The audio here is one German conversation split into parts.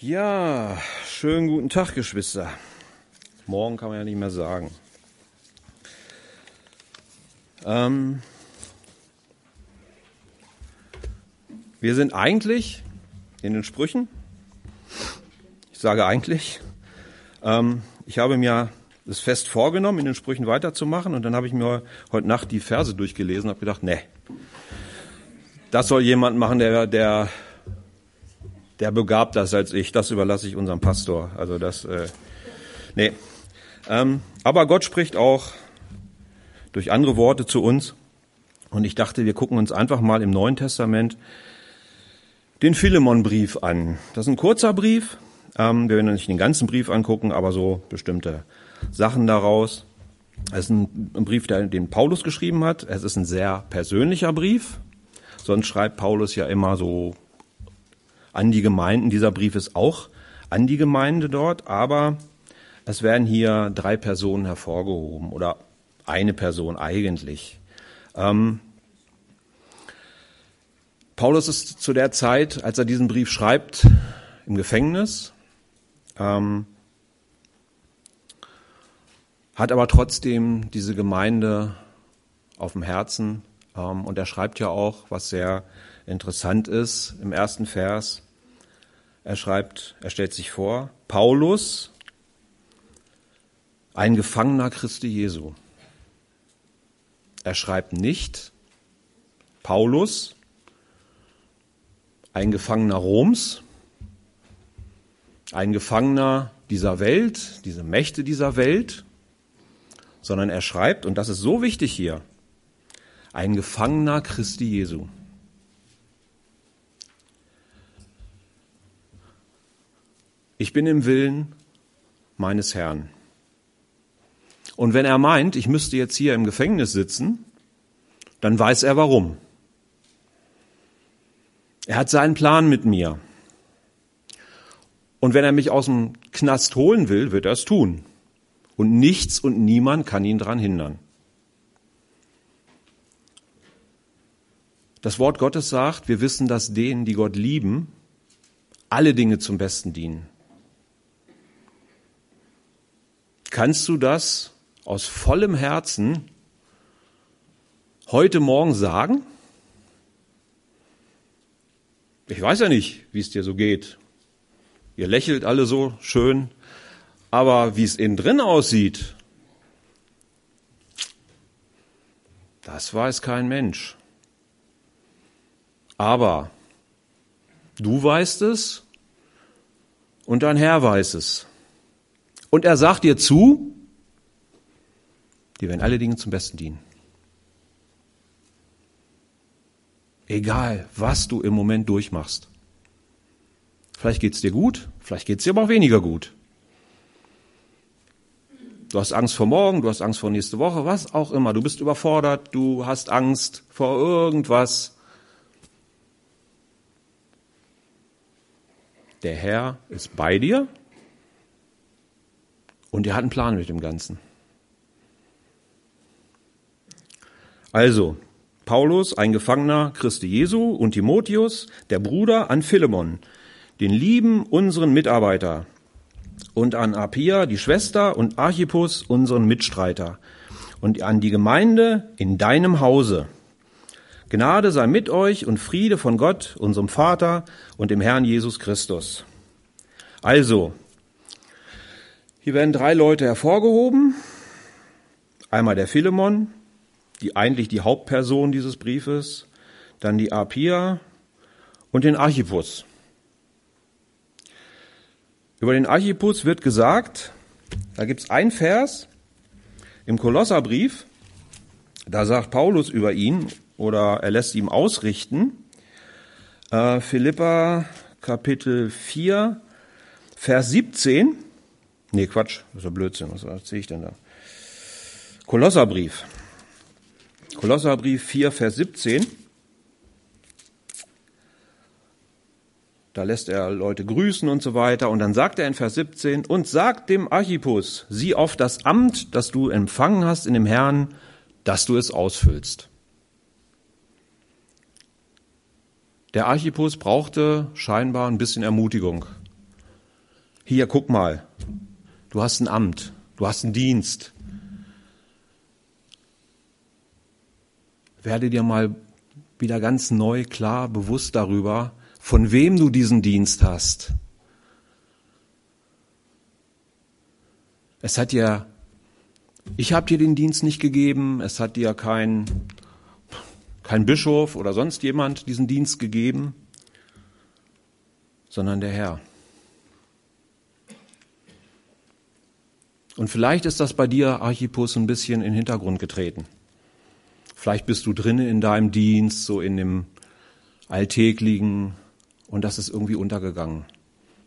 Ja, schönen guten Tag, Geschwister. Morgen kann man ja nicht mehr sagen. Ähm, wir sind eigentlich in den Sprüchen. Ich sage eigentlich. Ähm, ich habe mir das fest vorgenommen, in den Sprüchen weiterzumachen und dann habe ich mir heute Nacht die Verse durchgelesen und habe gedacht, nee, das soll jemand machen, der, der der begabter ist als ich. Das überlasse ich unserem Pastor. Also das, äh, nee. Ähm, aber Gott spricht auch durch andere Worte zu uns. Und ich dachte, wir gucken uns einfach mal im Neuen Testament den Philemon-Brief an. Das ist ein kurzer Brief. Ähm, wir werden nicht den ganzen Brief angucken, aber so bestimmte Sachen daraus. Es ist ein Brief, den Paulus geschrieben hat. Es ist ein sehr persönlicher Brief. Sonst schreibt Paulus ja immer so an die Gemeinden. Dieser Brief ist auch an die Gemeinde dort, aber es werden hier drei Personen hervorgehoben oder eine Person eigentlich. Ähm, Paulus ist zu der Zeit, als er diesen Brief schreibt, im Gefängnis, ähm, hat aber trotzdem diese Gemeinde auf dem Herzen. Ähm, und er schreibt ja auch, was sehr interessant ist im ersten Vers. Er schreibt, er stellt sich vor, Paulus, ein Gefangener Christi Jesu. Er schreibt nicht, Paulus, ein Gefangener Roms, ein Gefangener dieser Welt, diese Mächte dieser Welt, sondern er schreibt, und das ist so wichtig hier, ein Gefangener Christi Jesu. Ich bin im Willen meines Herrn. Und wenn er meint, ich müsste jetzt hier im Gefängnis sitzen, dann weiß er warum. Er hat seinen Plan mit mir. Und wenn er mich aus dem Knast holen will, wird er es tun. Und nichts und niemand kann ihn daran hindern. Das Wort Gottes sagt, wir wissen, dass denen, die Gott lieben, alle Dinge zum Besten dienen. Kannst du das aus vollem Herzen heute Morgen sagen? Ich weiß ja nicht, wie es dir so geht. Ihr lächelt alle so schön, aber wie es innen drin aussieht, das weiß kein Mensch. Aber du weißt es und dein Herr weiß es. Und er sagt dir zu, die werden alle Dinge zum Besten dienen. Egal, was du im Moment durchmachst. Vielleicht geht's dir gut, vielleicht geht's dir aber auch weniger gut. Du hast Angst vor morgen, du hast Angst vor nächste Woche, was auch immer. Du bist überfordert, du hast Angst vor irgendwas. Der Herr ist bei dir und er hat einen Plan mit dem Ganzen. Also, Paulus, ein Gefangener Christi Jesu und Timotheus, der Bruder an Philemon, den lieben unseren Mitarbeiter und an Apia, die Schwester und Archippus, unseren Mitstreiter und an die Gemeinde in deinem Hause. Gnade sei mit euch und Friede von Gott, unserem Vater und dem Herrn Jesus Christus. Also, hier werden drei Leute hervorgehoben. Einmal der Philemon, die eigentlich die Hauptperson dieses Briefes, dann die Apia und den Archippus. Über den Archippus wird gesagt, da gibt es ein Vers im Kolosserbrief, da sagt Paulus über ihn oder er lässt ihm ausrichten, äh, Philippa Kapitel 4, Vers 17, Nee, Quatsch, das ist ja Blödsinn. Was erzähle ich denn da? Kolosserbrief. Kolosserbrief 4, Vers 17. Da lässt er Leute grüßen und so weiter. Und dann sagt er in Vers 17, und sagt dem Archippus, sieh auf das Amt, das du empfangen hast in dem Herrn, dass du es ausfüllst. Der Archippus brauchte scheinbar ein bisschen Ermutigung Hier, guck mal, du hast ein Amt, du hast einen Dienst. Werde dir mal wieder ganz neu klar bewusst darüber, von wem du diesen Dienst hast. Es hat dir, ich habe dir den Dienst nicht gegeben, es hat dir kein, kein Bischof oder sonst jemand diesen Dienst gegeben, sondern der Herr. Und vielleicht ist das bei dir, Archipus, ein bisschen in den Hintergrund getreten. Vielleicht bist du drinnen in deinem Dienst, so in dem Alltäglichen, und das ist irgendwie untergegangen.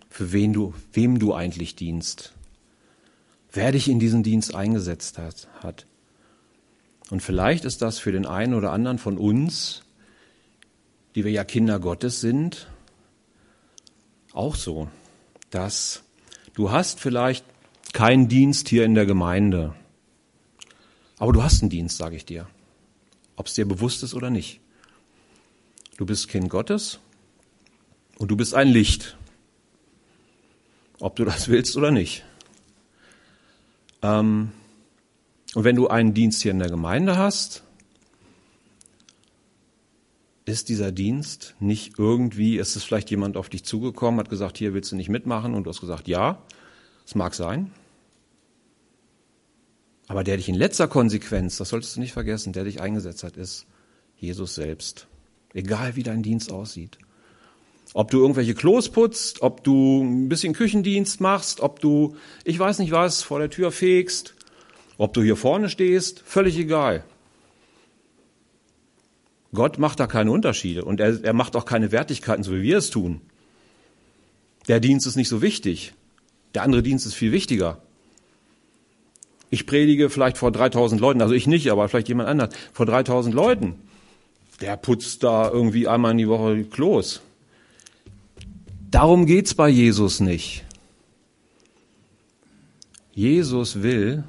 Für wen du, wem du eigentlich dienst. Wer dich in diesen Dienst eingesetzt hat, hat. Und vielleicht ist das für den einen oder anderen von uns, die wir ja Kinder Gottes sind, auch so, dass du hast vielleicht keinen Dienst hier in der Gemeinde, aber du hast einen Dienst, sage ich dir, ob es dir bewusst ist oder nicht. Du bist Kind Gottes und du bist ein Licht, ob du das willst oder nicht. Ähm, und wenn du einen Dienst hier in der Gemeinde hast, ist dieser Dienst nicht irgendwie, ist es vielleicht jemand auf dich zugekommen, hat gesagt, hier willst du nicht mitmachen? Und du hast gesagt, ja, es mag sein. Aber der dich in letzter Konsequenz, das solltest du nicht vergessen, der dich eingesetzt hat, ist Jesus selbst. Egal wie dein Dienst aussieht. Ob du irgendwelche Klos putzt, ob du ein bisschen Küchendienst machst, ob du, ich weiß nicht was, vor der Tür fegst, ob du hier vorne stehst, völlig egal. Gott macht da keine Unterschiede und er, er macht auch keine Wertigkeiten, so wie wir es tun. Der Dienst ist nicht so wichtig. Der andere Dienst ist viel wichtiger. Ich predige vielleicht vor 3000 Leuten, also ich nicht, aber vielleicht jemand anders, vor 3000 Leuten. Der putzt da irgendwie einmal in die Woche Klos. Darum geht's bei Jesus nicht. Jesus will,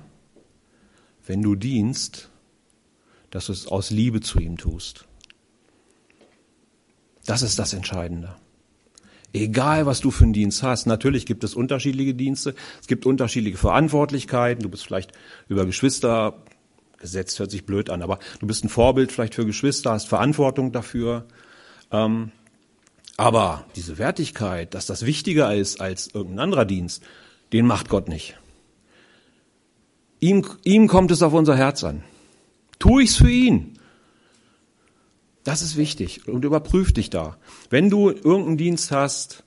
wenn du dienst, dass du es aus Liebe zu ihm tust. Das ist das Entscheidende. Egal, was du für einen Dienst hast. Natürlich gibt es unterschiedliche Dienste. Es gibt unterschiedliche Verantwortlichkeiten. Du bist vielleicht über Geschwister gesetzt, hört sich blöd an, aber du bist ein Vorbild vielleicht für Geschwister, hast Verantwortung dafür. Ähm, aber diese Wertigkeit, dass das wichtiger ist als irgendein anderer Dienst, den macht Gott nicht. Ihm, ihm kommt es auf unser Herz an. Tu ich's für ihn. Das ist wichtig und überprüf dich da. Wenn du irgendeinen Dienst hast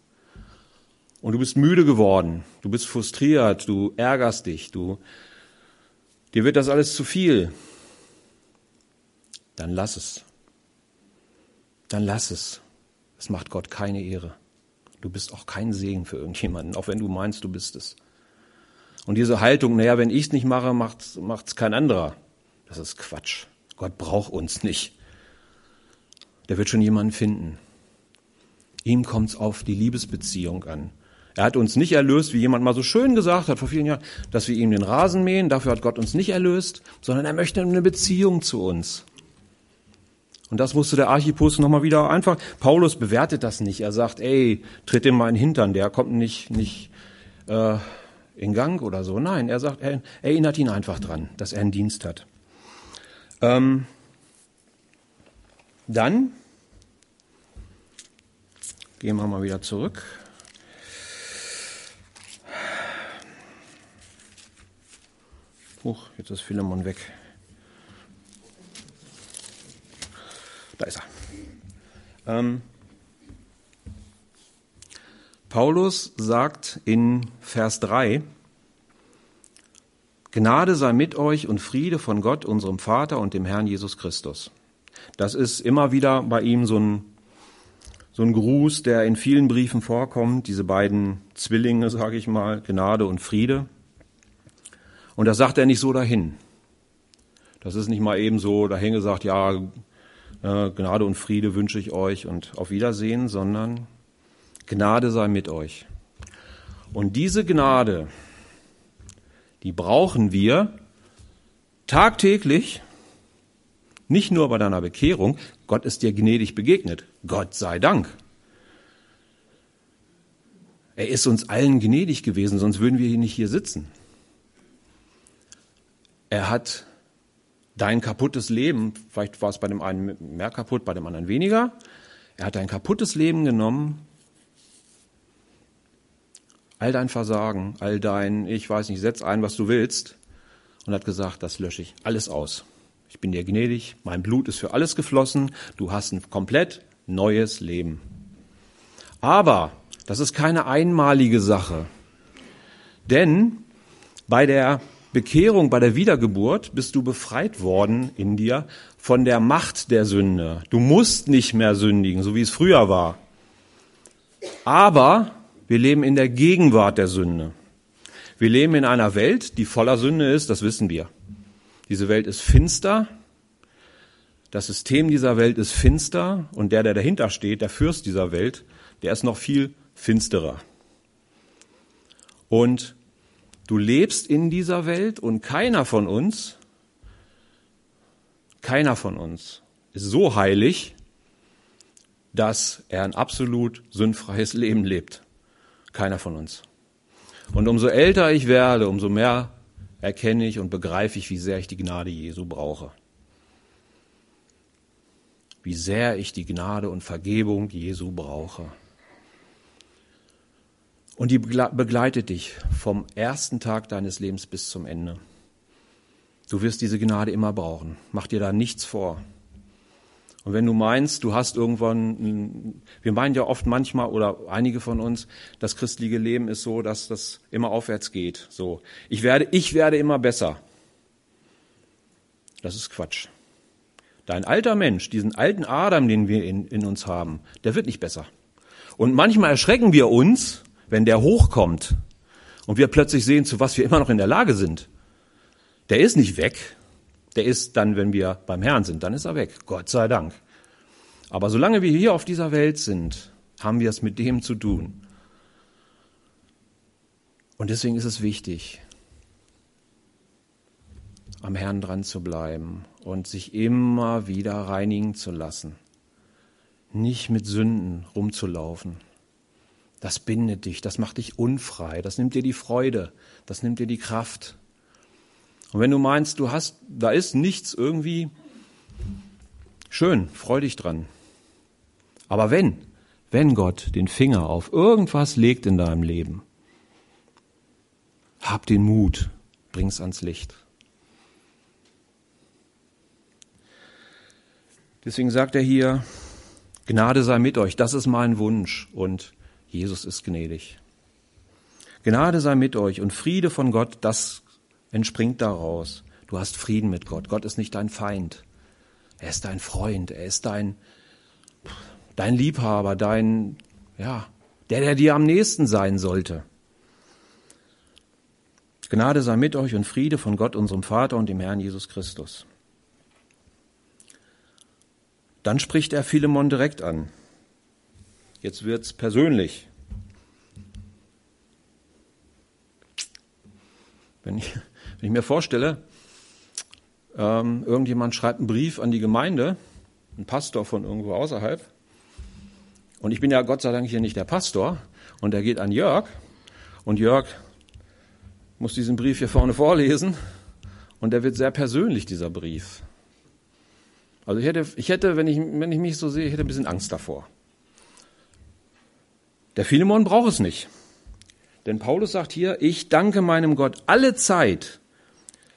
und du bist müde geworden, du bist frustriert, du ärgerst dich, du, dir wird das alles zu viel, dann lass es. Dann lass es. Es macht Gott keine Ehre. Du bist auch kein Segen für irgendjemanden, auch wenn du meinst, du bist es. Und diese Haltung, naja, wenn ich es nicht mache, macht es kein anderer. Das ist Quatsch. Gott braucht uns nicht der wird schon jemanden finden. Ihm kommt es auf die Liebesbeziehung an. Er hat uns nicht erlöst, wie jemand mal so schön gesagt hat vor vielen Jahren, dass wir ihm den Rasen mähen. Dafür hat Gott uns nicht erlöst, sondern er möchte eine Beziehung zu uns. Und das musste der Archipus nochmal wieder einfach, Paulus bewertet das nicht. Er sagt, ey, tritt ihm mal in den Hintern, der kommt nicht, nicht äh, in Gang oder so. Nein, er sagt, er erinnert ihn einfach dran, dass er einen Dienst hat. Ähm, dann Gehen wir mal wieder zurück. Huch, jetzt ist Philemon weg. Da ist er. Ähm, Paulus sagt in Vers 3, Gnade sei mit euch und Friede von Gott, unserem Vater und dem Herrn Jesus Christus. Das ist immer wieder bei ihm so ein so ein Gruß, der in vielen Briefen vorkommt, diese beiden Zwillinge, sage ich mal, Gnade und Friede. Und das sagt er nicht so dahin. Das ist nicht mal eben so dahin gesagt, ja, äh, Gnade und Friede wünsche ich euch und auf Wiedersehen, sondern Gnade sei mit euch. Und diese Gnade, die brauchen wir tagtäglich, nicht nur bei deiner Bekehrung, Gott ist dir gnädig begegnet. Gott sei Dank. Er ist uns allen gnädig gewesen, sonst würden wir hier nicht hier sitzen. Er hat dein kaputtes Leben, vielleicht war es bei dem einen mehr kaputt, bei dem anderen weniger, er hat dein kaputtes Leben genommen, all dein Versagen, all dein, ich weiß nicht, setz ein, was du willst, und hat gesagt, das lösche ich alles aus. Ich bin dir gnädig, mein Blut ist für alles geflossen, du hast ein komplett neues Leben. Aber das ist keine einmalige Sache. Denn bei der Bekehrung, bei der Wiedergeburt bist du befreit worden in dir von der Macht der Sünde. Du musst nicht mehr sündigen, so wie es früher war. Aber wir leben in der Gegenwart der Sünde. Wir leben in einer Welt, die voller Sünde ist, das wissen wir. Diese Welt ist finster. Das System dieser Welt ist finster und der, der dahinter steht, der Fürst dieser Welt, der ist noch viel finsterer. Und du lebst in dieser Welt und keiner von uns, keiner von uns ist so heilig, dass er ein absolut sündfreies Leben lebt. Keiner von uns. Und umso älter ich werde, umso mehr erkenne ich und begreife ich, wie sehr ich die Gnade Jesu brauche. Wie sehr ich die Gnade und Vergebung Jesu brauche. Und die begleitet dich vom ersten Tag deines Lebens bis zum Ende. Du wirst diese Gnade immer brauchen. Mach dir da nichts vor. Und wenn du meinst, du hast irgendwann, wir meinen ja oft manchmal oder einige von uns, das christliche Leben ist so, dass das immer aufwärts geht. So, ich werde, ich werde immer besser. Das ist Quatsch. Dein alter Mensch, diesen alten Adam, den wir in, in uns haben, der wird nicht besser. Und manchmal erschrecken wir uns, wenn der hochkommt und wir plötzlich sehen, zu was wir immer noch in der Lage sind. Der ist nicht weg, der ist dann, wenn wir beim Herrn sind, dann ist er weg. Gott sei Dank. Aber solange wir hier auf dieser Welt sind, haben wir es mit dem zu tun. Und deswegen ist es wichtig, am Herrn dran zu bleiben und sich immer wieder reinigen zu lassen. Nicht mit Sünden rumzulaufen. Das bindet dich, das macht dich unfrei, das nimmt dir die Freude, das nimmt dir die Kraft. Und wenn du meinst, du hast, da ist nichts irgendwie schön, freu dich dran. Aber wenn, wenn Gott den Finger auf irgendwas legt in deinem Leben, hab den Mut, bring's ans Licht. Deswegen sagt er hier, Gnade sei mit euch, das ist mein Wunsch und Jesus ist gnädig. Gnade sei mit euch und Friede von Gott, das entspringt daraus. Du hast Frieden mit Gott. Gott ist nicht dein Feind. Er ist dein Freund. Er ist dein, dein Liebhaber, dein, ja, der, der dir am nächsten sein sollte. Gnade sei mit euch und Friede von Gott, unserem Vater und dem Herrn Jesus Christus. Dann spricht er Philemon direkt an. Jetzt wird's persönlich. Wenn ich, wenn ich mir vorstelle, ähm, irgendjemand schreibt einen Brief an die Gemeinde, ein Pastor von irgendwo außerhalb, und ich bin ja Gott sei Dank hier nicht der Pastor, und er geht an Jörg, und Jörg muss diesen Brief hier vorne vorlesen, und der wird sehr persönlich, dieser Brief. Also ich hätte, ich hätte wenn, ich, wenn ich mich so sehe, ich hätte ein bisschen Angst davor. Der Philemon braucht es nicht. Denn Paulus sagt hier, ich danke meinem Gott alle Zeit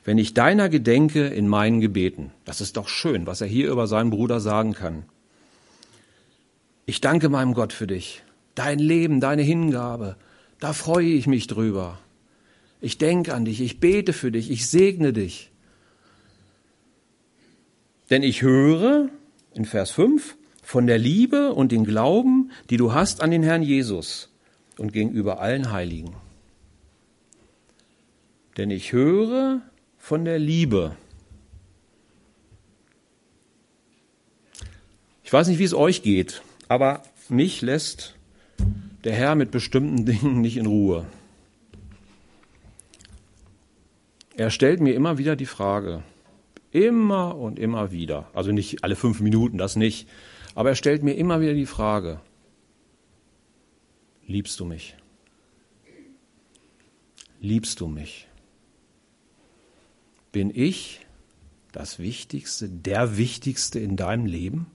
wenn ich deiner gedenke in meinen Gebeten. Das ist doch schön, was er hier über seinen Bruder sagen kann. Ich danke meinem Gott für dich, dein Leben, deine Hingabe. Da freue ich mich drüber. Ich denke an dich, ich bete für dich, ich segne dich. Denn ich höre in Vers 5 von der Liebe und den Glauben, die du hast an den Herrn Jesus und gegenüber allen Heiligen. Denn ich höre von der Liebe. Ich weiß nicht, wie es euch geht, aber mich lässt der Herr mit bestimmten Dingen nicht in Ruhe. Er stellt mir immer wieder die Frage, immer und immer wieder, also nicht alle fünf Minuten, das nicht, aber er stellt mir immer wieder die Frage, liebst du mich? liebst du mich? Bin ich das Wichtigste, der Wichtigste in deinem Leben?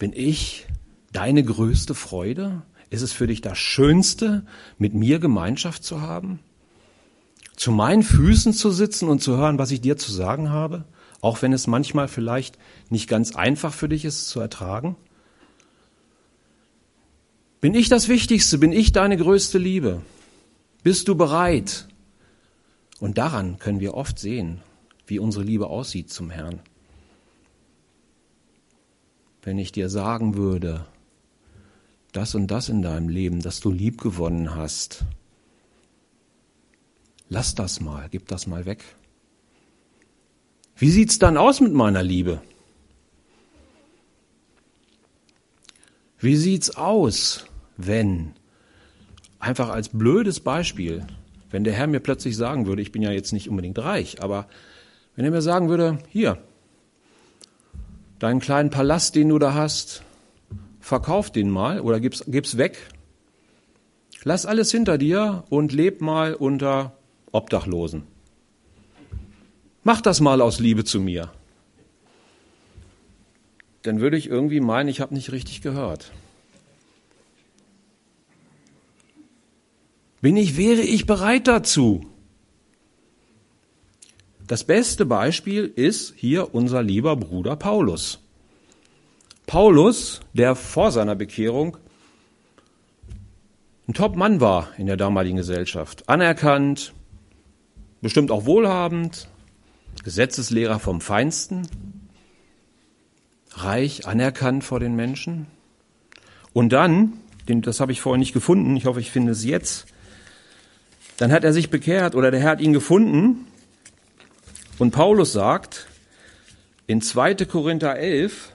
Bin ich deine größte Freude? Ist es für dich das Schönste, mit mir Gemeinschaft zu haben? Zu meinen Füßen zu sitzen und zu hören, was ich dir zu sagen habe? Auch wenn es manchmal vielleicht nicht ganz einfach für dich ist zu ertragen? Bin ich das Wichtigste? Bin ich deine größte Liebe? Bist du bereit? Und daran können wir oft sehen, wie unsere Liebe aussieht zum Herrn. Wenn ich dir sagen würde, das und das in deinem Leben, das du lieb gewonnen hast, lass das mal, gib das mal weg. Wie sieht's dann aus mit meiner Liebe? Wie sieht's aus, wenn einfach als blödes Beispiel, wenn der Herr mir plötzlich sagen würde, ich bin ja jetzt nicht unbedingt reich, aber wenn er mir sagen würde, hier, deinen kleinen Palast, den du da hast, verkauf den mal oder gib's, gib's weg. Lass alles hinter dir und leb mal unter Obdachlosen. Mach das mal aus Liebe zu mir. Dann würde ich irgendwie meinen, ich habe nicht richtig gehört. Bin ich, wäre ich bereit dazu? Das beste Beispiel ist hier unser lieber Bruder Paulus. Paulus, der vor seiner Bekehrung ein Top-Mann war in der damaligen Gesellschaft, anerkannt, bestimmt auch wohlhabend, Gesetzeslehrer vom Feinsten, reich, anerkannt vor den Menschen. Und dann, das habe ich vorher nicht gefunden, ich hoffe, ich finde es jetzt, dann hat er sich bekehrt oder der Herr hat ihn gefunden. Und Paulus sagt in 2. Korinther 11,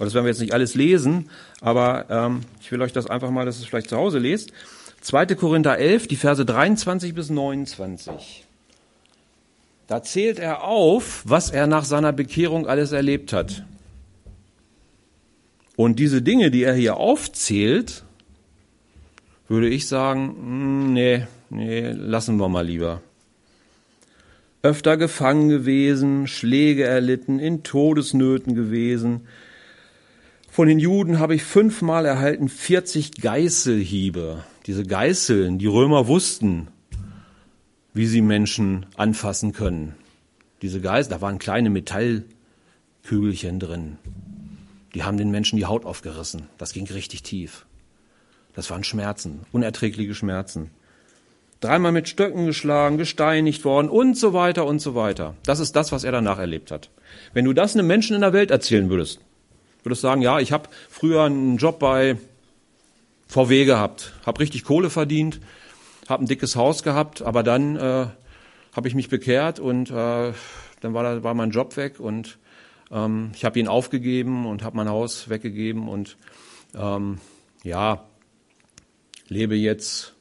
das werden wir jetzt nicht alles lesen, aber ähm, ich will euch das einfach mal, dass ihr es vielleicht zu Hause lest. 2. Korinther 11, die Verse 23 bis 29. Da zählt er auf, was er nach seiner Bekehrung alles erlebt hat. Und diese Dinge, die er hier aufzählt, würde ich sagen, hm, nee, nee, lassen wir mal lieber. Öfter gefangen gewesen, Schläge erlitten, in Todesnöten gewesen. Von den Juden habe ich fünfmal erhalten 40 Geißelhiebe. Diese Geißeln, die Römer wussten, wie sie Menschen anfassen können. Diese Geißeln, da waren kleine Metallkügelchen drin. Die haben den Menschen die Haut aufgerissen. Das ging richtig tief. Das waren Schmerzen, unerträgliche Schmerzen. Dreimal mit Stöcken geschlagen, gesteinigt worden und so weiter und so weiter. Das ist das, was er danach erlebt hat. Wenn du das einem Menschen in der Welt erzählen würdest, würdest du sagen, ja, ich habe früher einen Job bei VW gehabt, habe richtig Kohle verdient, habe ein dickes Haus gehabt, aber dann äh, habe ich mich bekehrt und äh, dann war, da, war mein Job weg und ähm, ich habe ihn aufgegeben und habe mein Haus weggegeben und ähm, ja, lebe jetzt,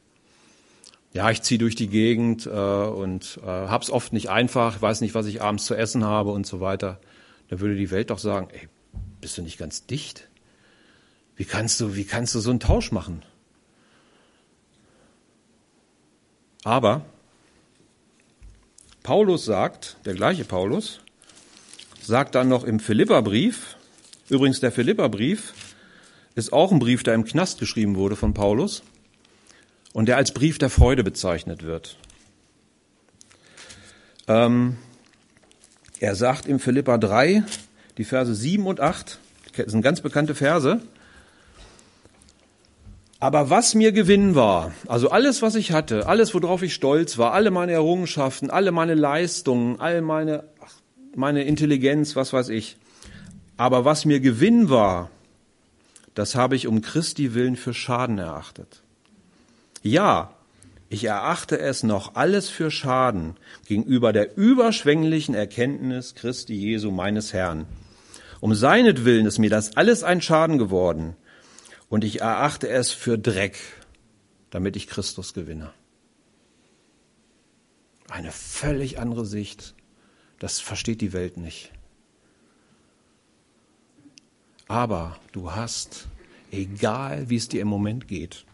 ja, ich ziehe durch die Gegend äh, und äh, hab's oft nicht einfach, weiß nicht, was ich abends zu essen habe und so weiter. Da würde die Welt doch sagen, ey, bist du nicht ganz dicht? Wie kannst du, wie kannst du so einen Tausch machen? Aber Paulus sagt, der gleiche Paulus, sagt dann noch im Philipperbrief, übrigens der Philipperbrief ist auch ein Brief, der im Knast geschrieben wurde von Paulus und der als Brief der Freude bezeichnet wird. Ähm, er sagt im Philippa 3, die Verse 7 und 8, das sind ganz bekannte Verse. Aber was mir Gewinn war, also alles, was ich hatte, alles, worauf ich stolz war, alle meine Errungenschaften, alle meine Leistungen, all meine, meine Intelligenz, was weiß ich. Aber was mir Gewinn war, das habe ich um Christi willen für Schaden erachtet. Ja, ich erachte es noch alles für Schaden gegenüber der überschwänglichen Erkenntnis Christi Jesu meines Herrn. Um seinetwillen ist mir das alles ein Schaden geworden und ich erachte es für Dreck, damit ich Christus gewinne. Eine völlig andere Sicht. Das versteht die Welt nicht. Aber du hast, egal wie es dir im Moment geht,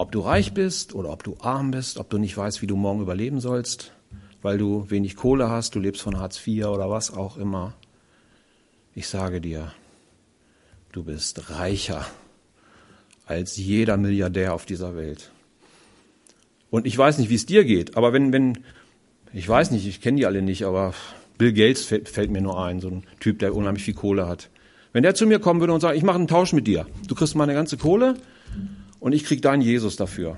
Ob du reich bist oder ob du arm bist, ob du nicht weißt, wie du morgen überleben sollst, weil du wenig Kohle hast, du lebst von Hartz IV oder was auch immer. Ich sage dir, du bist reicher als jeder Milliardär auf dieser Welt. Und ich weiß nicht, wie es dir geht, aber wenn, wenn, ich weiß nicht, ich kenne die alle nicht, aber Bill Gates fällt, fällt mir nur ein, so ein Typ, der unheimlich viel Kohle hat. Wenn der zu mir kommen würde und sagt, ich mache einen Tausch mit dir, du kriegst meine ganze Kohle und ich krieg deinen Jesus dafür.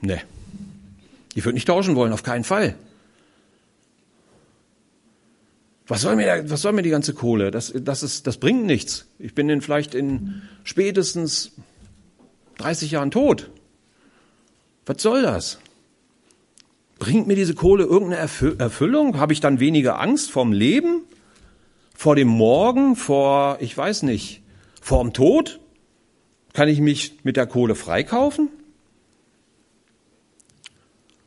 Nee. Ich würde nicht tauschen wollen, auf keinen Fall. Was soll mir, was soll mir die ganze Kohle? Das, das, ist, das bringt nichts. Ich bin in vielleicht in spätestens 30 Jahren tot. Was soll das? Bringt mir diese Kohle irgendeine Erfüllung? Habe ich dann weniger Angst vorm Leben? Vor dem Morgen? Vor, ich weiß nicht, vorm Tod? Kann ich mich mit der Kohle freikaufen?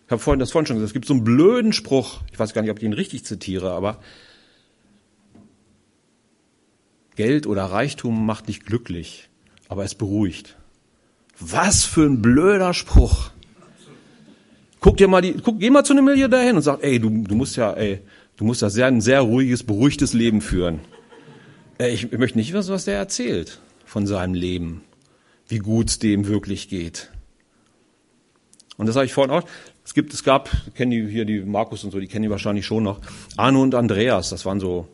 Ich habe vorhin das vorhin schon gesagt, es gibt so einen blöden Spruch, ich weiß gar nicht, ob ich ihn richtig zitiere, aber Geld oder Reichtum macht nicht glücklich, aber es beruhigt. Was für ein blöder Spruch. Guck dir mal die, guck, geh mal zu einem Milliardär hin und sag, ey, du, du musst ja, ey, du musst ja sehr, ein sehr ruhiges, beruhigtes Leben führen. Ey, ich, ich möchte nicht wissen, was der erzählt von seinem Leben, wie gut es dem wirklich geht. Und das habe ich vorhin auch. Es gibt, es gab, kennen die hier die Markus und so, die kennen die wahrscheinlich schon noch. Arno und Andreas, das waren so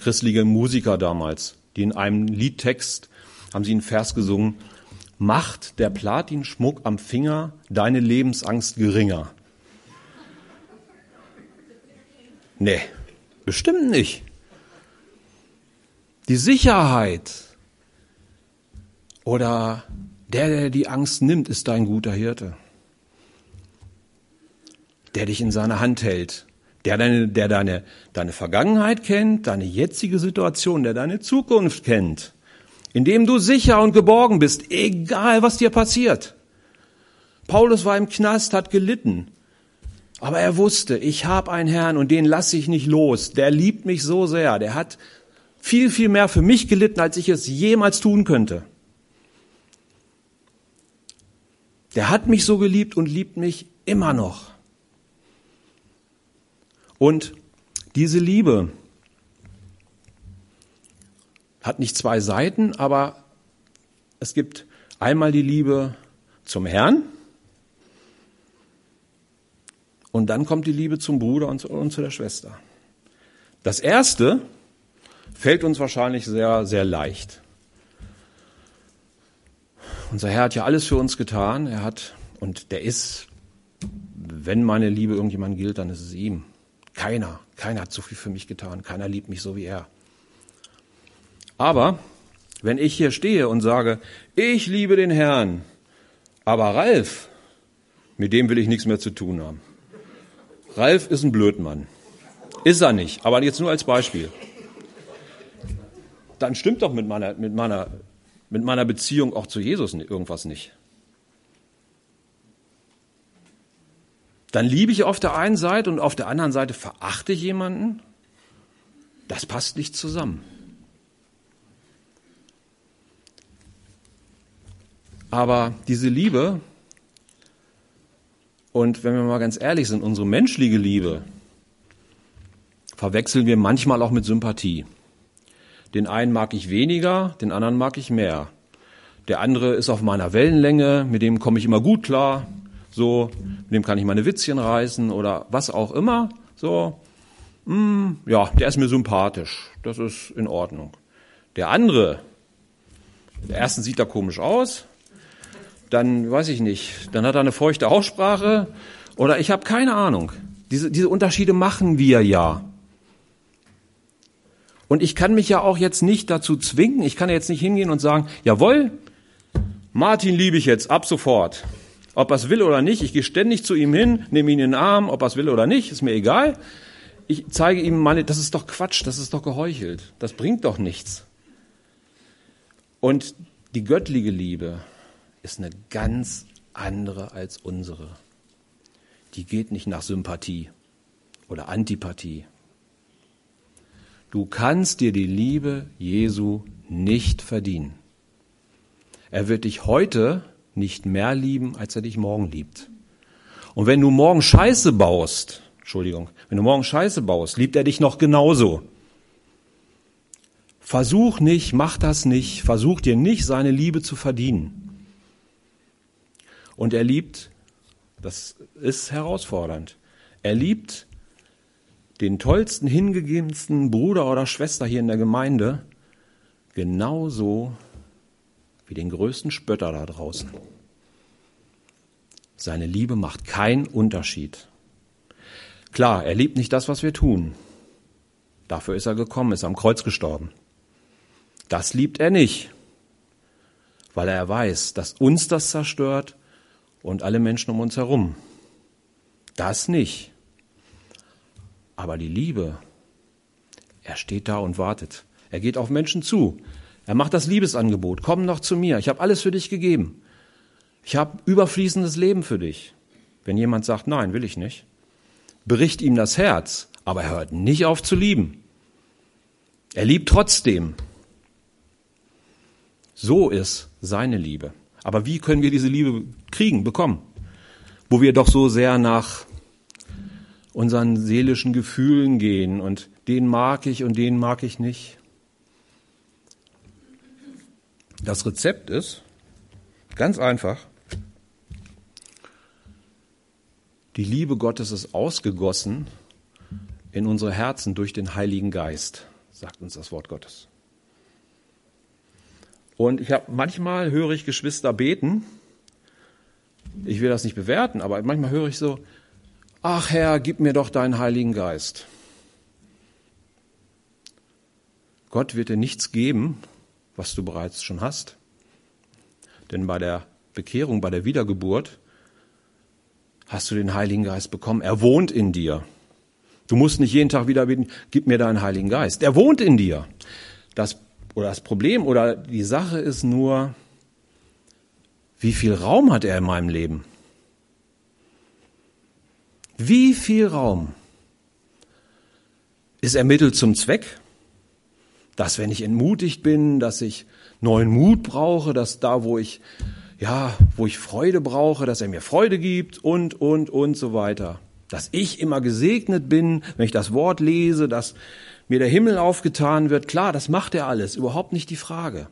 christliche Musiker damals, die in einem Liedtext haben sie einen Vers gesungen macht der Platinschmuck am Finger deine Lebensangst geringer? Nee, bestimmt nicht. Die Sicherheit oder der, der die Angst nimmt, ist dein guter Hirte. Der dich in seiner Hand hält. Der deine, der deine, deine Vergangenheit kennt, deine jetzige Situation, der deine Zukunft kennt in dem du sicher und geborgen bist, egal was dir passiert. Paulus war im Knast, hat gelitten, aber er wusste, ich habe einen Herrn und den lasse ich nicht los. Der liebt mich so sehr, der hat viel, viel mehr für mich gelitten, als ich es jemals tun könnte. Der hat mich so geliebt und liebt mich immer noch. Und diese Liebe, hat nicht zwei Seiten, aber es gibt einmal die Liebe zum Herrn und dann kommt die Liebe zum Bruder und zu, der Schwester. Das erste fällt uns wahrscheinlich sehr, sehr leicht. Unser Herr hat ja alles für uns getan. Er hat, und der ist, wenn meine Liebe irgendjemand gilt, dann ist es ihm. Keiner, keiner hat so viel für mich getan. Keiner liebt mich so wie er. Aber wenn ich hier stehe und sage, ich liebe den Herrn, aber Ralf, mit dem will ich nichts mehr zu tun haben. Ralf ist ein Blödmann. Ist er nicht, aber jetzt nur als Beispiel. Dann stimmt doch mit meiner, mit meiner, mit meiner Beziehung auch zu Jesus irgendwas nicht. Dann liebe ich auf der einen Seite und auf der anderen Seite verachte ich jemanden. Das passt nicht zusammen. Aber diese Liebe, und wenn wir mal ganz ehrlich sind, unsere menschliche Liebe verwechseln wir manchmal auch mit Sympathie. Den einen mag ich weniger, den anderen mag ich mehr. Der andere ist auf meiner Wellenlänge, mit dem komme ich immer gut klar. So, mit dem kann ich meine Witzchen reißen oder was auch immer. So, mm, ja, der ist mir sympathisch. Das ist in Ordnung. Der andere, der erste sieht da komisch aus, dann weiß ich nicht, dann hat er eine feuchte Aussprache oder ich habe keine Ahnung. Diese, diese Unterschiede machen wir ja. Und ich kann mich ja auch jetzt nicht dazu zwingen, ich kann jetzt nicht hingehen und sagen, jawohl, Martin liebe ich jetzt ab sofort. Ob er es will oder nicht, ich gehe ständig zu ihm hin, nehme ihn in den Arm, ob er es will oder nicht, ist mir egal. Ich zeige ihm meine, das ist doch Quatsch, das ist doch geheuchelt, das bringt doch nichts. Und die göttliche Liebe, ist eine ganz andere als unsere. Die geht nicht nach Sympathie oder Antipathie. Du kannst dir die Liebe Jesu nicht verdienen. Er wird dich heute nicht mehr lieben, als er dich morgen liebt. Und wenn du morgen Scheiße baust, Entschuldigung, wenn du morgen Scheiße baust, liebt er dich noch genauso. Versuch nicht, mach das nicht, versuch dir nicht seine Liebe zu verdienen. Und er liebt, das ist herausfordernd, er liebt den tollsten, hingegebensten Bruder oder Schwester hier in der Gemeinde genauso wie den größten Spötter da draußen. Seine Liebe macht keinen Unterschied. Klar, er liebt nicht das, was wir tun. Dafür ist er gekommen, ist am Kreuz gestorben. Das liebt er nicht, weil er weiß, dass uns das zerstört und alle Menschen um uns herum. Das nicht. Aber die Liebe, er steht da und wartet. Er geht auf Menschen zu. Er macht das Liebesangebot. Komm noch zu mir. Ich habe alles für dich gegeben. Ich habe überfließendes Leben für dich. Wenn jemand sagt, nein, will ich nicht, bricht ihm das Herz, aber er hört nicht auf zu lieben. Er liebt trotzdem. So ist seine Liebe. Aber wie können wir diese Liebe kriegen, bekommen? Wo wir doch so sehr nach unseren seelischen Gefühlen gehen und den mag ich und den mag ich nicht. Das Rezept ist ganz einfach. Die Liebe Gottes ist ausgegossen in unsere Herzen durch den Heiligen Geist, sagt uns das Wort Gottes. Und ich habe manchmal höre ich Geschwister beten. Ich will das nicht bewerten, aber manchmal höre ich so: Ach Herr, gib mir doch deinen Heiligen Geist. Gott wird dir nichts geben, was du bereits schon hast. Denn bei der Bekehrung, bei der Wiedergeburt hast du den Heiligen Geist bekommen. Er wohnt in dir. Du musst nicht jeden Tag wieder beten, gib mir deinen Heiligen Geist. Er wohnt in dir. Das oder das Problem oder die Sache ist nur, wie viel Raum hat er in meinem Leben? Wie viel Raum? Ist er Mittel zum Zweck? Dass wenn ich entmutigt bin, dass ich neuen Mut brauche, dass da, wo ich, ja, wo ich Freude brauche, dass er mir Freude gibt und, und, und so weiter. Dass ich immer gesegnet bin, wenn ich das Wort lese, dass mir der Himmel aufgetan wird, klar, das macht er alles, überhaupt nicht die Frage.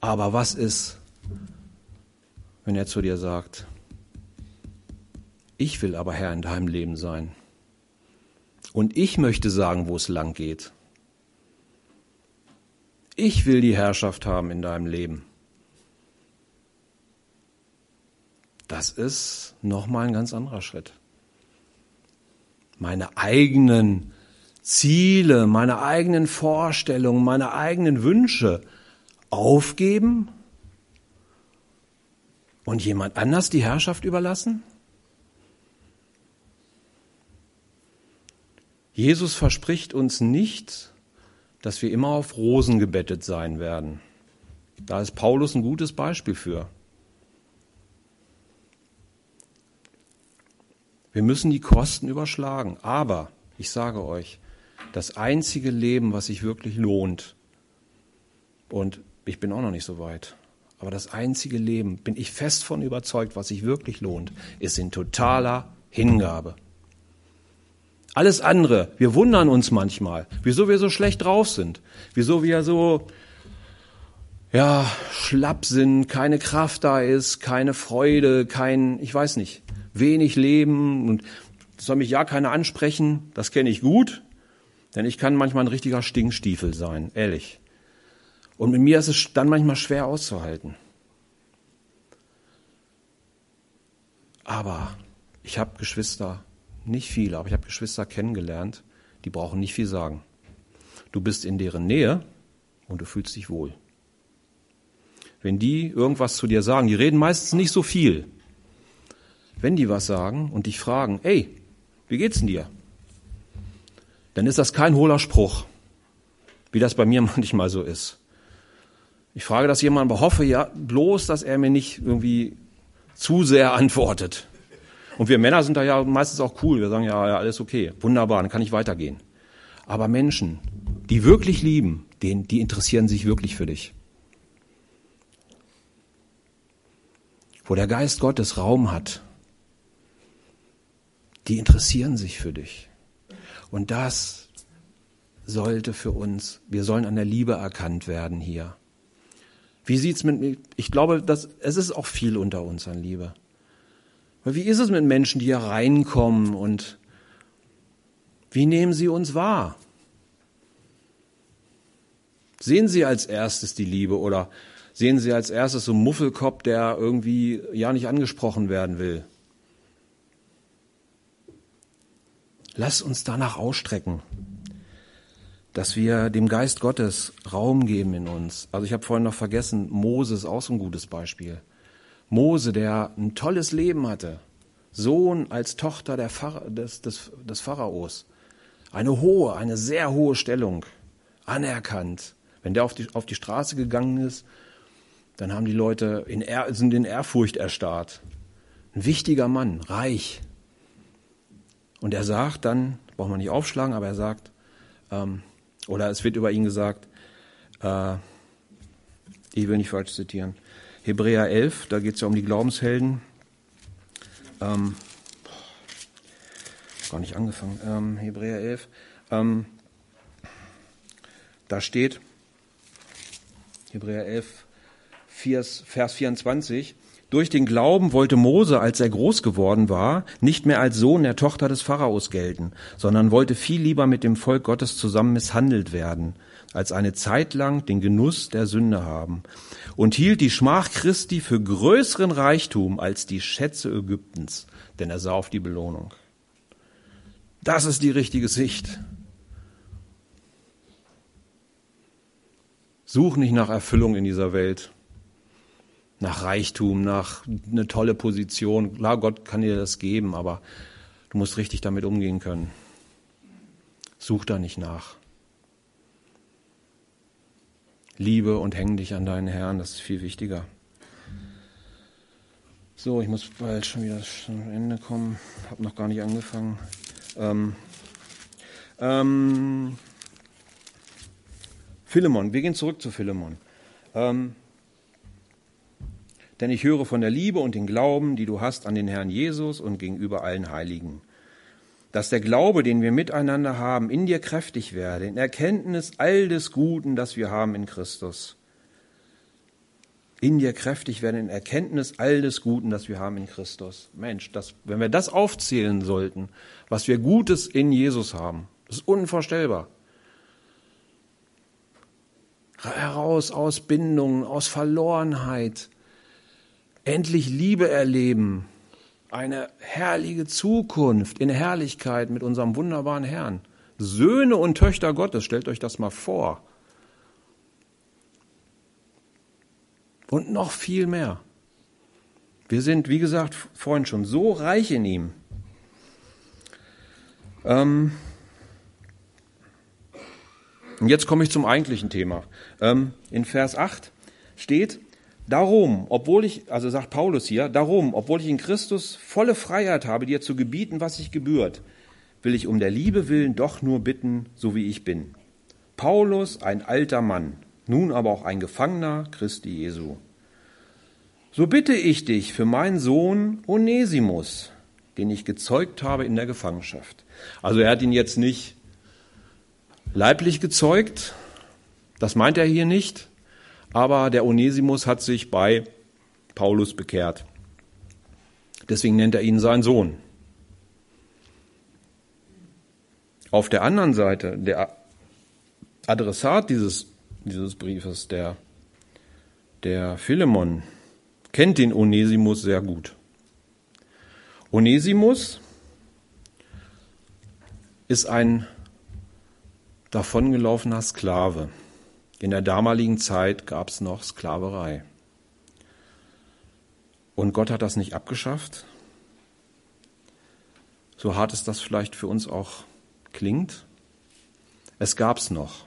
Aber was ist, wenn er zu dir sagt, ich will aber Herr in deinem Leben sein und ich möchte sagen, wo es lang geht. Ich will die Herrschaft haben in deinem Leben. Das ist nochmal ein ganz anderer Schritt. Meine eigenen Ziele, meine eigenen Vorstellungen, meine eigenen Wünsche aufgeben und jemand anders die Herrschaft überlassen? Jesus verspricht uns nicht, dass wir immer auf Rosen gebettet sein werden. Da ist Paulus ein gutes Beispiel für. Wir müssen die Kosten überschlagen. Aber ich sage euch, das einzige Leben, was sich wirklich lohnt. Und ich bin auch noch nicht so weit. Aber das einzige Leben, bin ich fest von überzeugt, was sich wirklich lohnt, ist in totaler Hingabe. Alles andere, wir wundern uns manchmal, wieso wir so schlecht drauf sind, wieso wir so, ja, schlapp sind, keine Kraft da ist, keine Freude, kein, ich weiß nicht, wenig Leben und soll mich ja keiner ansprechen, das kenne ich gut, denn ich kann manchmal ein richtiger Stinkstiefel sein, ehrlich. Und mit mir ist es dann manchmal schwer auszuhalten. Aber ich habe Geschwister, nicht viele, aber ich habe Geschwister kennengelernt, die brauchen nicht viel sagen. Du bist in deren Nähe und du fühlst dich wohl. Wenn die irgendwas zu dir sagen, die reden meistens nicht so viel. Wenn die was sagen und dich fragen, ey, wie geht's denn dir? dann ist das kein hohler Spruch, wie das bei mir manchmal so ist. Ich frage das jemand, aber hoffe ja bloß, dass er mir nicht irgendwie zu sehr antwortet. Und wir Männer sind da ja meistens auch cool. Wir sagen ja, ja, alles okay, wunderbar, dann kann ich weitergehen. Aber Menschen, die wirklich lieben, den, die interessieren sich wirklich für dich. wo der Geist Gottes Raum hat, die interessieren sich für dich. Und das sollte für uns, wir sollen an der Liebe erkannt werden hier. Wie sieht's mit, ich glaube, dass, es ist auch viel unter uns an Liebe. Aber wie ist es mit Menschen, die hier reinkommen und wie nehmen sie uns wahr? Sehen sie als erstes die Liebe oder sehen sie als erstes so einen Muffelkopf, der irgendwie ja nicht angesprochen werden will? Lass uns danach ausstrecken, dass wir dem Geist Gottes Raum geben in uns. Also ich habe vorhin noch vergessen, Mose ist auch so ein gutes Beispiel. Mose, der ein tolles Leben hatte, Sohn als Tochter der Pharao, des, des, des Pharaos, eine hohe, eine sehr hohe Stellung, anerkannt. Wenn der auf die, auf die Straße gegangen ist, dann haben die Leute in, sind in Ehrfurcht erstarrt. Ein wichtiger Mann, reich, und er sagt dann, braucht man nicht aufschlagen, aber er sagt, ähm, oder es wird über ihn gesagt, äh, ich will nicht falsch zitieren, Hebräer 11, da geht es ja um die Glaubenshelden. Ähm, gar nicht angefangen, ähm, Hebräer 11. Ähm, da steht, Hebräer 11, Vers 24, durch den Glauben wollte Mose, als er groß geworden war, nicht mehr als Sohn der Tochter des Pharaos gelten, sondern wollte viel lieber mit dem Volk Gottes zusammen misshandelt werden, als eine Zeit lang den Genuss der Sünde haben, und hielt die Schmach Christi für größeren Reichtum als die Schätze Ägyptens, denn er sah auf die Belohnung. Das ist die richtige Sicht. Such nicht nach Erfüllung in dieser Welt nach Reichtum, nach eine tolle Position. Klar, Gott kann dir das geben, aber du musst richtig damit umgehen können. Such da nicht nach. Liebe und häng dich an deinen Herrn, das ist viel wichtiger. So, ich muss bald schon wieder zum Ende kommen. Hab noch gar nicht angefangen. Ähm, ähm, Philemon, wir gehen zurück zu Philemon. Ähm, denn ich höre von der Liebe und den Glauben, die du hast an den Herrn Jesus und gegenüber allen Heiligen. Dass der Glaube, den wir miteinander haben, in dir kräftig werde, in Erkenntnis all des Guten, das wir haben in Christus. In dir kräftig werden, in Erkenntnis all des Guten, das wir haben in Christus. Mensch, das, wenn wir das aufzählen sollten, was wir Gutes in Jesus haben, das ist unvorstellbar heraus aus Bindungen, aus Verlorenheit, endlich Liebe erleben, eine herrliche Zukunft in Herrlichkeit mit unserem wunderbaren Herrn. Söhne und Töchter Gottes, stellt euch das mal vor. Und noch viel mehr. Wir sind, wie gesagt, vorhin schon so reich in ihm. Ähm und jetzt komme ich zum eigentlichen Thema. Ähm in Vers 8 steht, Darum, obwohl ich, also sagt Paulus hier, darum, obwohl ich in Christus volle Freiheit habe, dir zu gebieten, was sich gebührt, will ich um der Liebe willen doch nur bitten, so wie ich bin. Paulus, ein alter Mann, nun aber auch ein Gefangener Christi Jesu. So bitte ich dich für meinen Sohn Onesimus, den ich gezeugt habe in der Gefangenschaft. Also er hat ihn jetzt nicht leiblich gezeugt, das meint er hier nicht, aber der Onesimus hat sich bei Paulus bekehrt. Deswegen nennt er ihn seinen Sohn. Auf der anderen Seite, der Adressat dieses, dieses Briefes, der, der Philemon, kennt den Onesimus sehr gut. Onesimus ist ein davongelaufener Sklave. In der damaligen Zeit gab es noch Sklaverei. Und Gott hat das nicht abgeschafft. So hart es das vielleicht für uns auch klingt. Es gab es noch.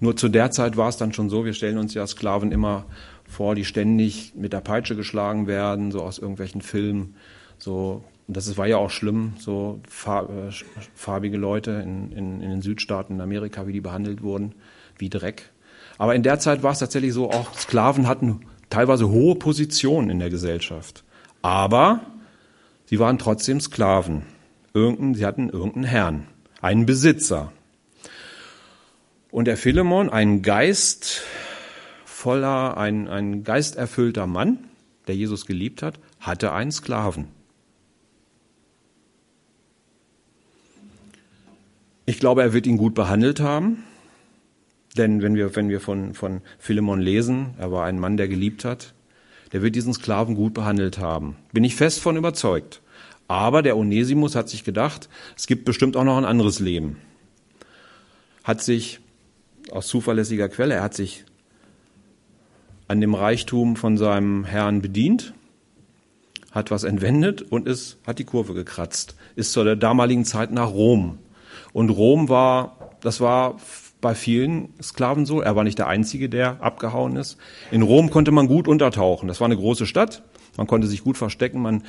Nur zu der Zeit war es dann schon so, wir stellen uns ja Sklaven immer vor, die ständig mit der Peitsche geschlagen werden, so aus irgendwelchen Filmen. So, das war ja auch schlimm, so äh, farbige Leute in, in, in den Südstaaten in Amerika, wie die behandelt wurden, wie Dreck. Aber in der Zeit war es tatsächlich so, auch Sklaven hatten teilweise hohe Positionen in der Gesellschaft. Aber sie waren trotzdem Sklaven. Irgendein, sie hatten irgendeinen Herrn, einen Besitzer. Und der Philemon, ein Geist voller, ein, ein geisterfüllter Mann, der Jesus geliebt hat, hatte einen Sklaven. Ich glaube, er wird ihn gut behandelt haben. Denn wenn wir, wenn wir von, von Philemon lesen, er war ein Mann, der geliebt hat, der wird diesen Sklaven gut behandelt haben. Bin ich fest von überzeugt. Aber der Onesimus hat sich gedacht, es gibt bestimmt auch noch ein anderes Leben. Hat sich aus zuverlässiger Quelle, er hat sich an dem Reichtum von seinem Herrn bedient, hat was entwendet und ist, hat die Kurve gekratzt, ist zu der damaligen Zeit nach Rom. Und Rom war, das war bei vielen Sklaven so. Er war nicht der Einzige, der abgehauen ist. In Rom konnte man gut untertauchen. Das war eine große Stadt. Man konnte sich gut verstecken. Man,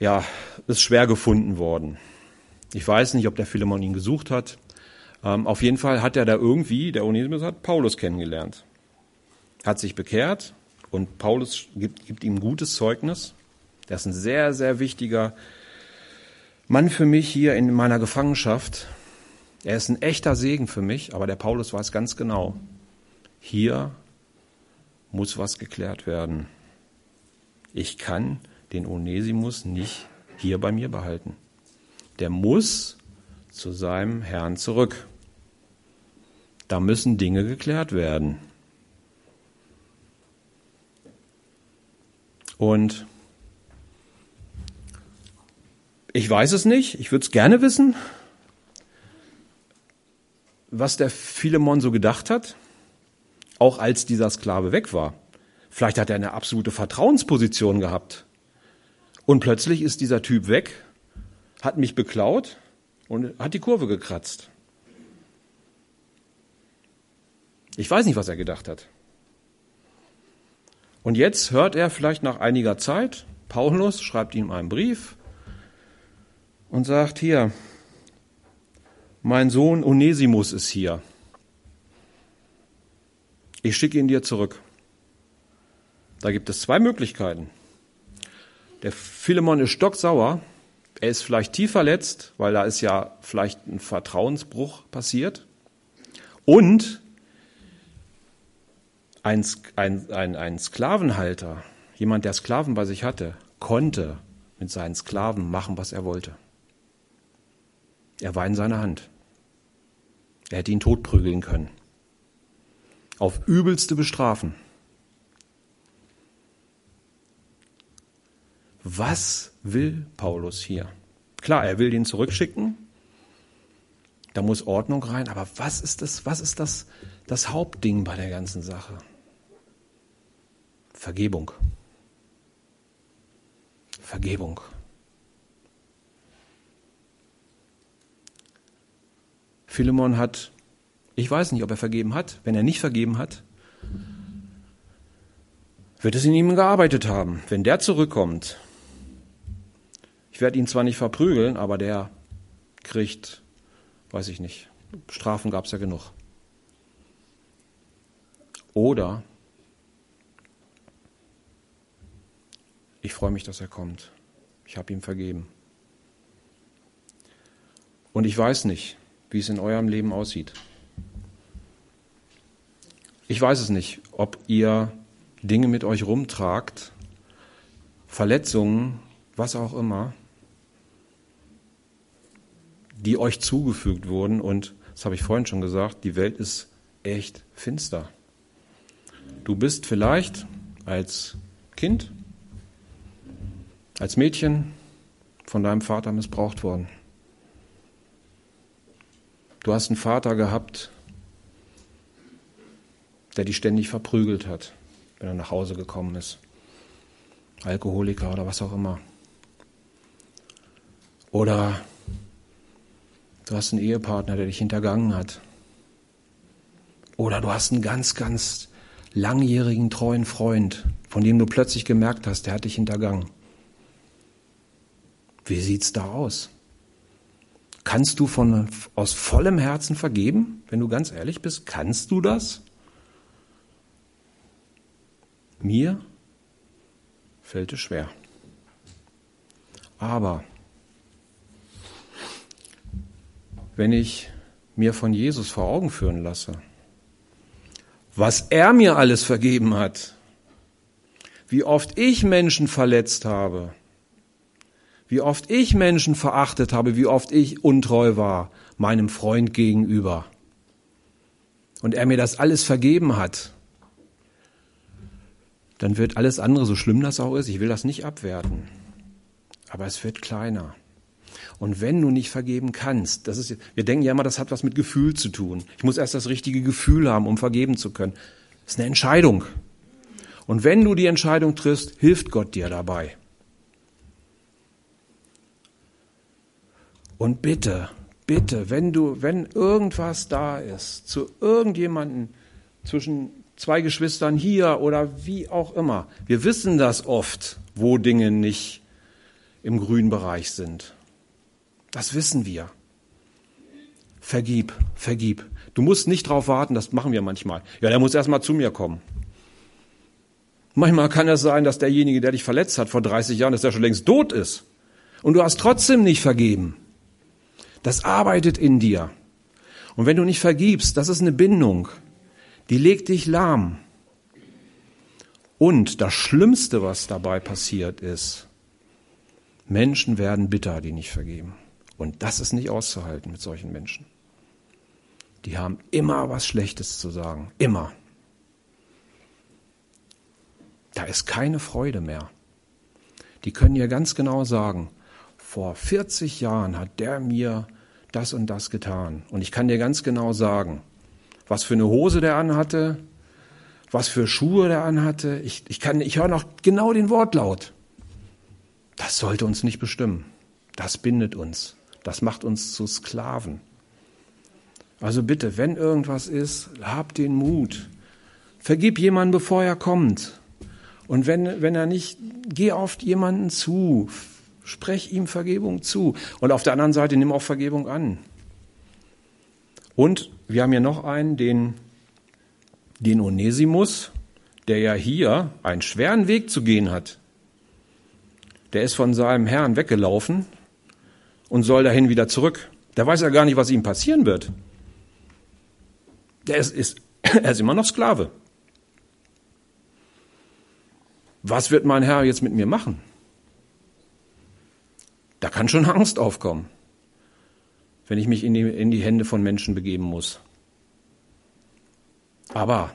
ja, ist schwer gefunden worden. Ich weiß nicht, ob der Philemon ihn gesucht hat. Ähm, auf jeden Fall hat er da irgendwie, der Onesimus hat Paulus kennengelernt. Hat sich bekehrt und Paulus gibt, gibt ihm gutes Zeugnis. Der ist ein sehr, sehr wichtiger Mann für mich hier in meiner Gefangenschaft. Er ist ein echter Segen für mich, aber der Paulus weiß ganz genau, hier muss was geklärt werden. Ich kann den Onesimus nicht hier bei mir behalten. Der muss zu seinem Herrn zurück. Da müssen Dinge geklärt werden. Und ich weiß es nicht, ich würde es gerne wissen, was der Philemon so gedacht hat, auch als dieser Sklave weg war. Vielleicht hat er eine absolute Vertrauensposition gehabt. Und plötzlich ist dieser Typ weg, hat mich beklaut und hat die Kurve gekratzt. Ich weiß nicht, was er gedacht hat. Und jetzt hört er vielleicht nach einiger Zeit, Paulus schreibt ihm einen Brief und sagt, hier, mein Sohn Onesimus ist hier. Ich schicke ihn dir zurück. Da gibt es zwei Möglichkeiten. Der Philemon ist stocksauer. Er ist vielleicht tief verletzt, weil da ist ja vielleicht ein Vertrauensbruch passiert. Und ein, ein, ein, ein Sklavenhalter, jemand, der Sklaven bei sich hatte, konnte mit seinen Sklaven machen, was er wollte. Er war in seiner Hand. Er hätte ihn totprügeln können. Auf übelste bestrafen. Was will Paulus hier? Klar, er will ihn zurückschicken. Da muss Ordnung rein. Aber was ist das, was ist das, das Hauptding bei der ganzen Sache? Vergebung. Vergebung. Philemon hat, ich weiß nicht, ob er vergeben hat. Wenn er nicht vergeben hat, wird es in ihm gearbeitet haben. Wenn der zurückkommt, ich werde ihn zwar nicht verprügeln, aber der kriegt, weiß ich nicht, Strafen gab es ja genug. Oder ich freue mich, dass er kommt. Ich habe ihm vergeben. Und ich weiß nicht, wie es in eurem Leben aussieht. Ich weiß es nicht, ob ihr Dinge mit euch rumtragt, Verletzungen, was auch immer, die euch zugefügt wurden. Und das habe ich vorhin schon gesagt, die Welt ist echt finster. Du bist vielleicht als Kind, als Mädchen von deinem Vater missbraucht worden. Du hast einen Vater gehabt, der dich ständig verprügelt hat, wenn er nach Hause gekommen ist. Alkoholiker oder was auch immer. Oder du hast einen Ehepartner, der dich hintergangen hat. Oder du hast einen ganz, ganz langjährigen, treuen Freund, von dem du plötzlich gemerkt hast, der hat dich hintergangen. Wie sieht's da aus? Kannst du von, aus vollem Herzen vergeben, wenn du ganz ehrlich bist? Kannst du das? Mir fällt es schwer. Aber wenn ich mir von Jesus vor Augen führen lasse, was er mir alles vergeben hat, wie oft ich Menschen verletzt habe, wie oft ich Menschen verachtet habe, wie oft ich untreu war meinem Freund gegenüber. Und er mir das alles vergeben hat, dann wird alles andere, so schlimm das auch ist, ich will das nicht abwerten, aber es wird kleiner. Und wenn du nicht vergeben kannst, das ist, wir denken ja immer, das hat was mit Gefühl zu tun. Ich muss erst das richtige Gefühl haben, um vergeben zu können. Das ist eine Entscheidung. Und wenn du die Entscheidung triffst, hilft Gott dir dabei. Und bitte, bitte, wenn du, wenn irgendwas da ist, zu irgendjemanden zwischen zwei Geschwistern hier oder wie auch immer, wir wissen das oft, wo Dinge nicht im grünen Bereich sind. Das wissen wir. Vergib, vergib. Du musst nicht darauf warten, das machen wir manchmal. Ja, der muss erstmal zu mir kommen. Manchmal kann es sein, dass derjenige, der dich verletzt hat vor 30 Jahren, dass der schon längst tot ist. Und du hast trotzdem nicht vergeben. Das arbeitet in dir. Und wenn du nicht vergibst, das ist eine Bindung. Die legt dich lahm. Und das Schlimmste, was dabei passiert ist, Menschen werden bitter, die nicht vergeben. Und das ist nicht auszuhalten mit solchen Menschen. Die haben immer was Schlechtes zu sagen. Immer. Da ist keine Freude mehr. Die können ja ganz genau sagen, vor 40 Jahren hat der mir das und das getan. Und ich kann dir ganz genau sagen, was für eine Hose der anhatte, was für Schuhe der anhatte. Ich, ich, ich höre noch genau den Wortlaut. Das sollte uns nicht bestimmen. Das bindet uns. Das macht uns zu Sklaven. Also bitte, wenn irgendwas ist, hab den Mut. Vergib jemanden, bevor er kommt. Und wenn, wenn er nicht, geh auf jemanden zu. Sprech ihm Vergebung zu. Und auf der anderen Seite nimm auch Vergebung an. Und wir haben hier noch einen, den, den Onesimus, der ja hier einen schweren Weg zu gehen hat. Der ist von seinem Herrn weggelaufen und soll dahin wieder zurück. Der weiß ja gar nicht, was ihm passieren wird. Der ist, ist, er ist immer noch Sklave. Was wird mein Herr jetzt mit mir machen? Da kann schon Angst aufkommen, wenn ich mich in die, in die Hände von Menschen begeben muss. Aber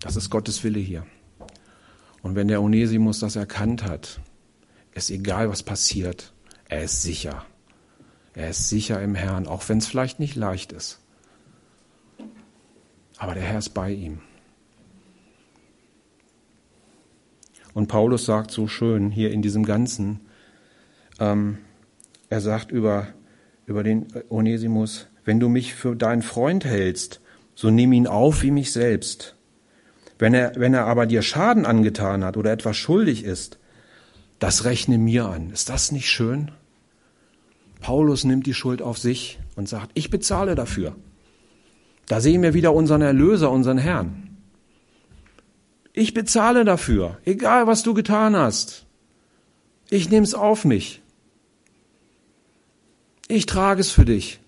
das ist Gottes Wille hier. Und wenn der Onesimus das erkannt hat, ist egal, was passiert, er ist sicher. Er ist sicher im Herrn, auch wenn es vielleicht nicht leicht ist. Aber der Herr ist bei ihm. Und Paulus sagt so schön hier in diesem Ganzen, ähm, er sagt über, über den Onesimus, wenn du mich für deinen Freund hältst, so nimm ihn auf wie mich selbst. Wenn er, wenn er aber dir Schaden angetan hat oder etwas schuldig ist, das rechne mir an. Ist das nicht schön? Paulus nimmt die Schuld auf sich und sagt, ich bezahle dafür. Da sehen wir wieder unseren Erlöser, unseren Herrn. Ich bezahle dafür, egal was du getan hast. Ich nehme es auf mich. Ich trage es für dich.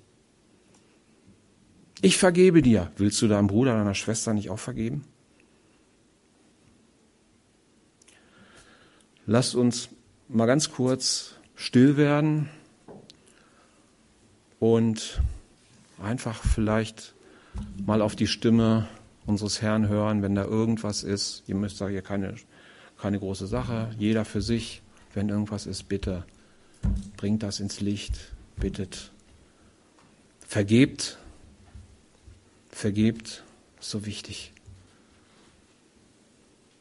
Ich vergebe dir. Willst du deinem Bruder, deiner Schwester nicht auch vergeben? Lasst uns mal ganz kurz still werden und einfach vielleicht mal auf die Stimme unseres Herrn hören, wenn da irgendwas ist. Ihr müsst sagen, ja keine, keine große Sache, jeder für sich. Wenn irgendwas ist, bitte bringt das ins Licht, bittet. Vergebt, vergebt, so wichtig.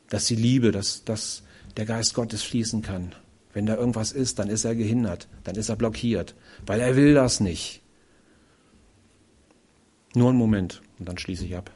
Dass die Liebe, dass, dass der Geist Gottes fließen kann. Wenn da irgendwas ist, dann ist er gehindert, dann ist er blockiert, weil er will das nicht. Nur einen Moment und dann schließe ich ab.